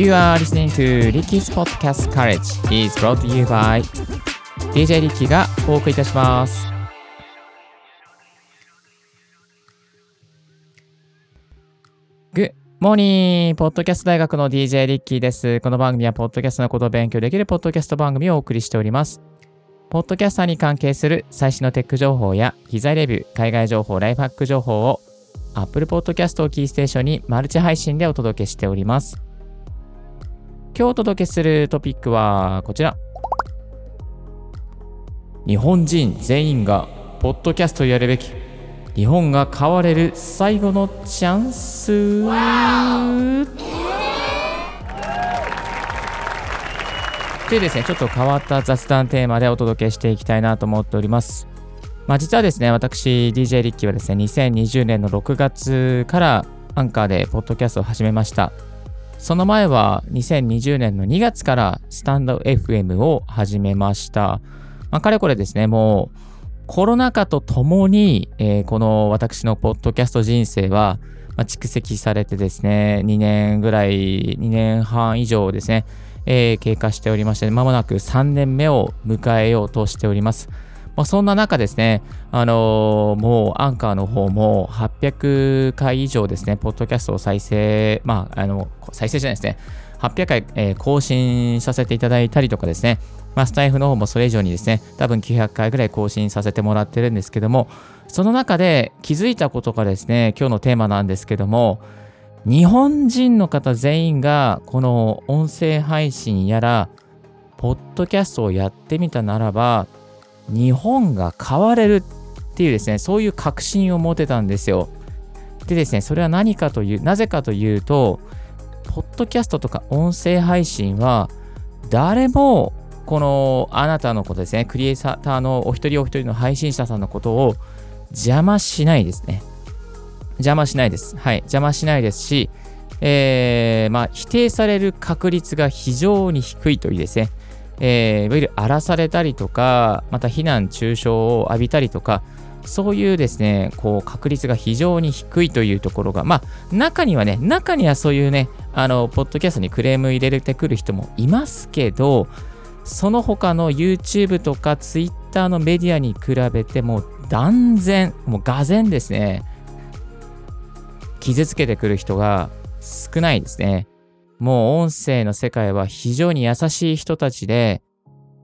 You are listening to Ricky's Podcast College is brought to you by DJ リッキーがお送りいたします。Good morning! ポッドキャスト大学の DJ リッキーです。この番組はポッドキャストのことを勉強できるポッドキャスト番組をお送りしております。ポッドキャスターに関係する最新のテック情報や機材レビュー、海外情報、ライフハック情報を Apple Podcast をキーステーションにマルチ配信でお届けしております。今日お届けするトピックはこちら。日本人全員がポッドキャストやるべき日本が変われる最後のチャンスというですね、ちょっと変わった雑談テーマでお届けしていきたいなと思っております。まあ実はですね、私 DJ リッキーはですね、2020年の6月からアンカーでポッドキャストを始めました。その前は2020年の2月からスタンド FM を始めました。まあ、かれこれですね、もうコロナ禍とともに、えーこの私のポッドキャスト人生は、蓄積されてですね、2年ぐらい、2年半以上ですね、えー経過しておりまして、まもなく3年目を迎えようとしております。まあ、そんな中ですね、あのーもうアンカーの方も800回以上ですね、ポッドキャストを再生、まあ、あの、再生じゃないですね、800回、えー更新させていただいたりとかですね、まあ、スタイフの方もそれ以上にですね、多分900回ぐらい更新させてもらってるんですけども、その中で気づいたことがですね、今日のテーマなんですけども、日本人の方全員がこの音声配信やら、ポッドキャストをやってみたならば、日本が変われるっていうですね、そういう確信を持てたんですよ。でですね、それは何かという、なぜかというと、ポッドキャストとか音声配信は、誰もこのあなたのことですね、クリエイターのお一人お一人の配信者さんのことを邪魔しないですね。邪魔しないです。はい、邪魔しないですし、えーまあ、否定される確率が非常に低いというですね、えーいわゆる荒らされたりとか、また非難中傷を浴びたりとか、そういうですね、こう確率が非常に低いというところが、まあ、中にはね、中にはそういうね、あの、ポッドキャストにクレーム入れてくる人もいますけど、その他の YouTube とか Twitter のメディアに比べても断然、もうがぜんですね、傷つけてくる人が少ないですね。もう音声の世界は非常に優しい人たちで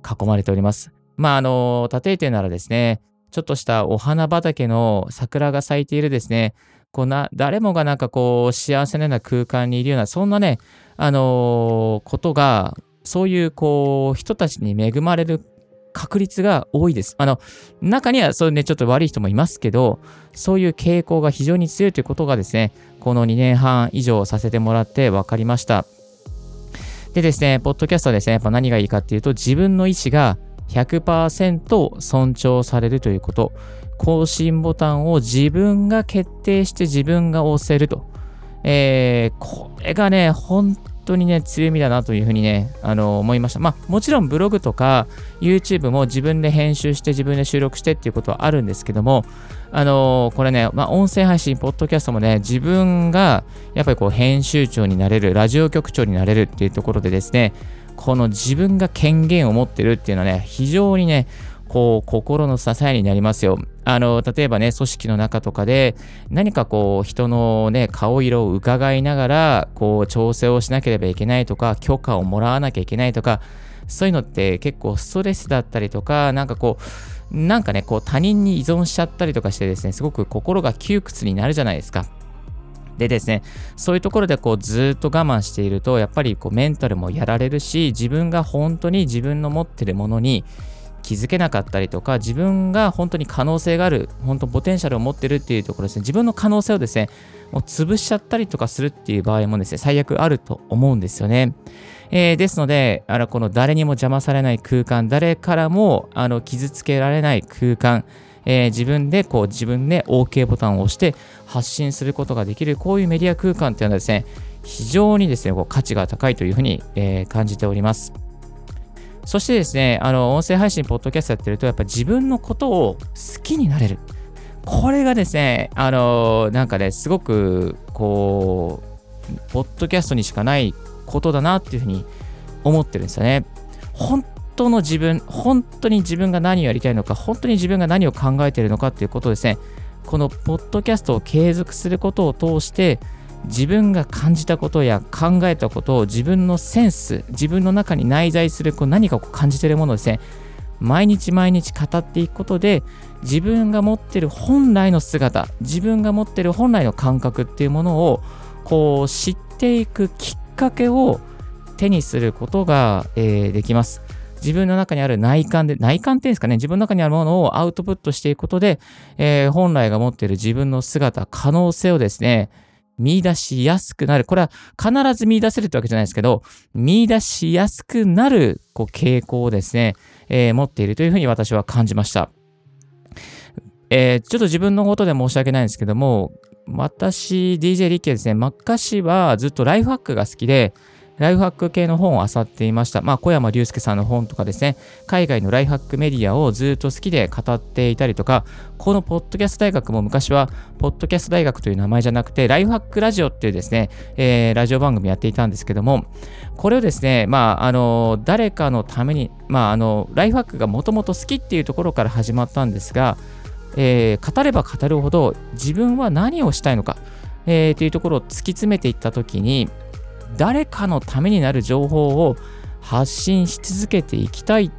囲まれております。まあ、あの、例えてならですね、ちょっとしたお花畑の桜が咲いているですね、こうな、誰もがなんかこう、幸せなような空間にいるような、そんなね、あのことが、そういうこう、人たちに恵まれる確率が多いです。あの、中にはそうね、ちょっと悪い人もいますけど、そういう傾向が非常に強いということがですね、この2年半以上させてもらって分かりました。でですね、ポッドキャストはですね、やっぱ何がいいかっていうと、自分の意思が100%尊重されるということ。更新ボタンを自分が決定して自分が押せると。えーこれがね、本当にね、強みだなというふうにね、あの思いました。まあ、もちろんブログとか YouTube も自分で編集して自分で収録してっていうことはあるんですけども、あのこれね、まあ、音声配信、ポッドキャストもね、自分がやっぱりこう編集長になれる、ラジオ局長になれるっていうところでですね、この自分が権限を持ってるっていうのはね、非常にね、こう、心の支えになりますよ。あの、例えばね、組織の中とかで、何かこう、人のね、顔色を伺いながら、こう、調整をしなければいけないとか、許可をもらわなきゃいけないとか、そういうのって結構ストレスだったりとか、なんかこう、なんかね、こう、他人に依存しちゃったりとかしてですね、すごく心が窮屈になるじゃないですか。でですね、そういうところでこうずっと我慢していると、やっぱりこうメンタルもやられるし、自分が本当に自分の持ってるものに気づけなかったりとか、自分が本当に可能性がある、本当ポテンシャルを持ってるっていうところですね、自分の可能性をですね、もう潰しちゃったりとかするっていう場合もですね、最悪あると思うんですよね。えーですので、あのこの誰にも邪魔されない空間、誰からもあの傷つけられない空間、えー自分でこう自分で OK ボタンを押して発信することができるこういうメディア空間っていうのはですね非常にですねこう価値が高いというふうに、えー感じておりますそしてですねあの音声配信ポッドキャストやってるとやっぱ自分のことを好きになれるこれがですねあのなんかねすごくこうポッドキャストにしかないことだなっていうふうに思ってるんですよね。本当の自分、本当に自分が何をやりたいのか、本当に自分が何を考えているのかっていうことをですね。このポッドキャストを継続することを通して、自分が感じたことや考えたことを自分のセンス、自分の中に内在するこう何かこう感じているものですね。毎日毎日語っていくことで自分が持ってる本来の姿自分が持ってる本来の感覚っていうものをこう知っていくきっかけを手にすることが、えー、できます。自分の中にある内観で、内観っていうんですかね、自分の中にあるものをアウトプットしていくことで、えー、本来が持っている自分の姿、可能性をですね、見出しやすくなる。これは必ず見出せるってわけじゃないですけど、見出しやすくなるこう傾向をですね、えー、持っているというふうに私は感じました。えー、ちょっと自分のことで申し訳ないんですけども、私、DJ リッケですね、昔はずっとライフハックが好きで、ライフハック系の本を漁っていました。まあ、小山隆介さんの本とかですね、海外のライフハックメディアをずっと好きで語っていたりとか、このポッドキャスト大学も昔は、ポッドキャスト大学という名前じゃなくて、ライフハックラジオっていうですね、えー、ラジオ番組やっていたんですけども、これをですね、まあ、あの、誰かのために、まあ、あの、ライフハックがもともと好きっていうところから始まったんですが、えー、語れば語るほど自分は何をしたいのか、えー、というところを突き詰めていったときに、誰かのためになる情報を発信し続けていきたい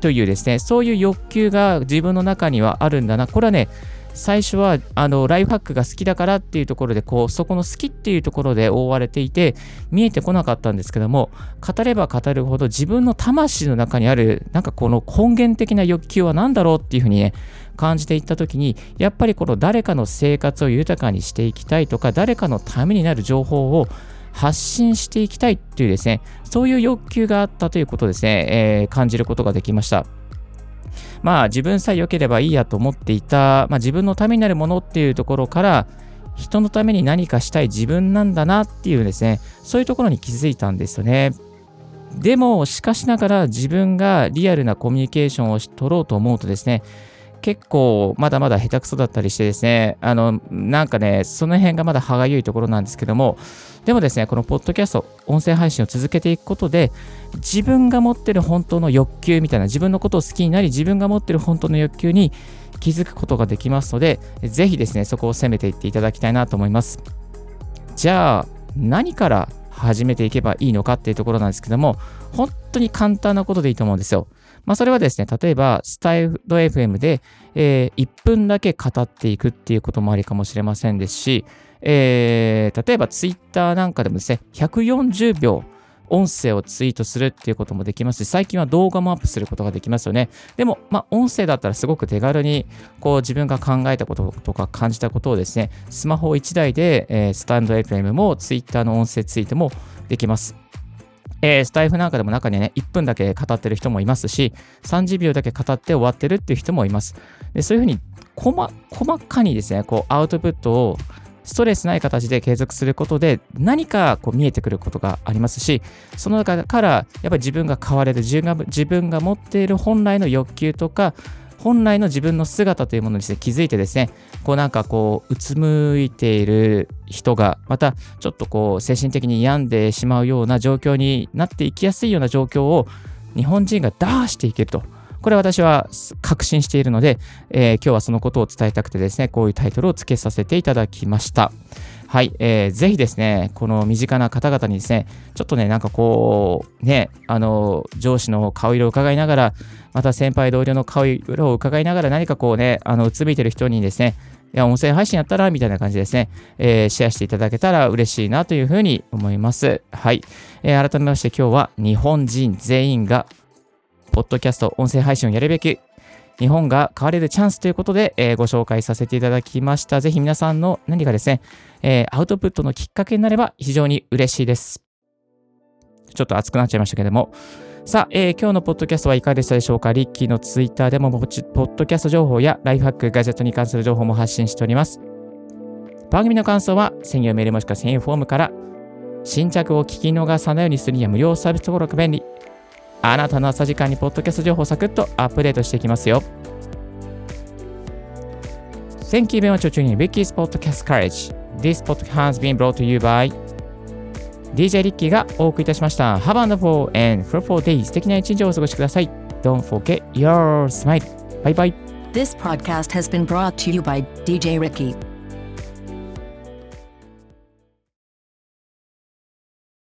というですね、そういう欲求が自分の中にはあるんだな。これはね、最初はあのライフハックが好きだからっていうところでこうそこの好きっていうところで覆われていて見えてこなかったんですけども語れば語るほど自分の魂の中にあるなんかこの根源的な欲求は何だろうっていうふうにね感じていった時にやっぱりこの誰かの生活を豊かにしていきたいとか誰かのためになる情報を発信していきたいっていうですね、そういう欲求があったということですね、えー、感じることができました。まあ自分さえ良ければいいやと思っていた、まあ、自分のためになるものっていうところから、人のために何かしたい自分なんだなっていうですね、そういうところに気づいたんですよね。でも、しかしながら自分がリアルなコミュニケーションを取ろうと思うとですね、結構まだまだ下手くそだったりしてですね、あの、なんかね、その辺がまだ歯がゆいところなんですけども、でもですね、このポッドキャスト、音声配信を続けていくことで、自分が持ってる本当の欲求みたいな、自分のことを好きになり、自分が持ってる本当の欲求に気づくことができますので、ぜひですね、そこを攻めていっていただきたいなと思います。じゃあ、何から始めていけばいいのかっていうところなんですけども、本当に簡単なことでいいと思うんですよ。まあ、それはですね、例えば、スタイド FM で、えー、1分だけ語っていくっていうこともありかもしれませんですし、えー、例えば Twitter なんかでもですね、140秒、音声をツイートするっていうこともできますし、最近は動画もアップすることができますよね。でも、まあ、音声だったらすごく手軽に、こう、自分が考えたこととか感じたことをですね、スマホ1台で、えー、スタンド FM も Twitter の音声ツイートもできます。えー、スタイフなんかでも中にね、1分だけ語ってる人もいますし、30秒だけ語って終わってるっていう人もいます。でそういうふうに細、細かにですね、こう、アウトプットをストレスない形で継続することで何かこう見えてくることがありますし、その中からやっぱり自分が変われる、自分が自分が持っている本来の欲求とか、本来の自分の姿というものにして気づいてですね、こうなんかこう、うつむいている人が、またちょっとこう、精神的に病んでしまうような状況になっていきやすいような状況を日本人が打破していけると。これ私は確信しているので、えー、今日はそのことを伝えたくてですね、こういうタイトルを付けさせていただきました。はい、えー、ぜひですね、この身近な方々にですね、ちょっとね、なんかこう、ね、あの、上司の顔色を伺いながら、また先輩同僚の顔色を伺いながら、何かこうね、あの、うつむいてる人にですね、いや、音声配信やったら、みたいな感じですね、えー、シェアしていただけたら嬉しいなというふうに思います。はい。えー、改めまして今日は日本人全員が、ポッドキャスト、音声配信をやるべき日本が変われるチャンスということで、えー、ご紹介させていただきました。ぜひ皆さんの何かですね、えー、アウトプットのきっかけになれば非常に嬉しいです。ちょっと熱くなっちゃいましたけども。さあ、えー、今日のポッドキャストはいかがでしたでしょうか？リッキーのツイッターでもポッドキャスト情報やライフハック、ガジェットに関する情報も発信しております。番組の感想は専用メールもしくは専用フォームから新着を聞き逃さないようにするには無料サービス登録便利。あなたの朝時間にポッドキャスト情報をサクッとアップデートしていきますよ。Thank you very much for tuning in Ricky's Podcast Courage. This podcast has been brought to you by DJ リッキーがお送りいたしました。Have a wonderful and fruitful day 素敵な一日をお過ごしください。Don't forget your smile. Bye bye. This podcast has been brought to you by DJ Ricky.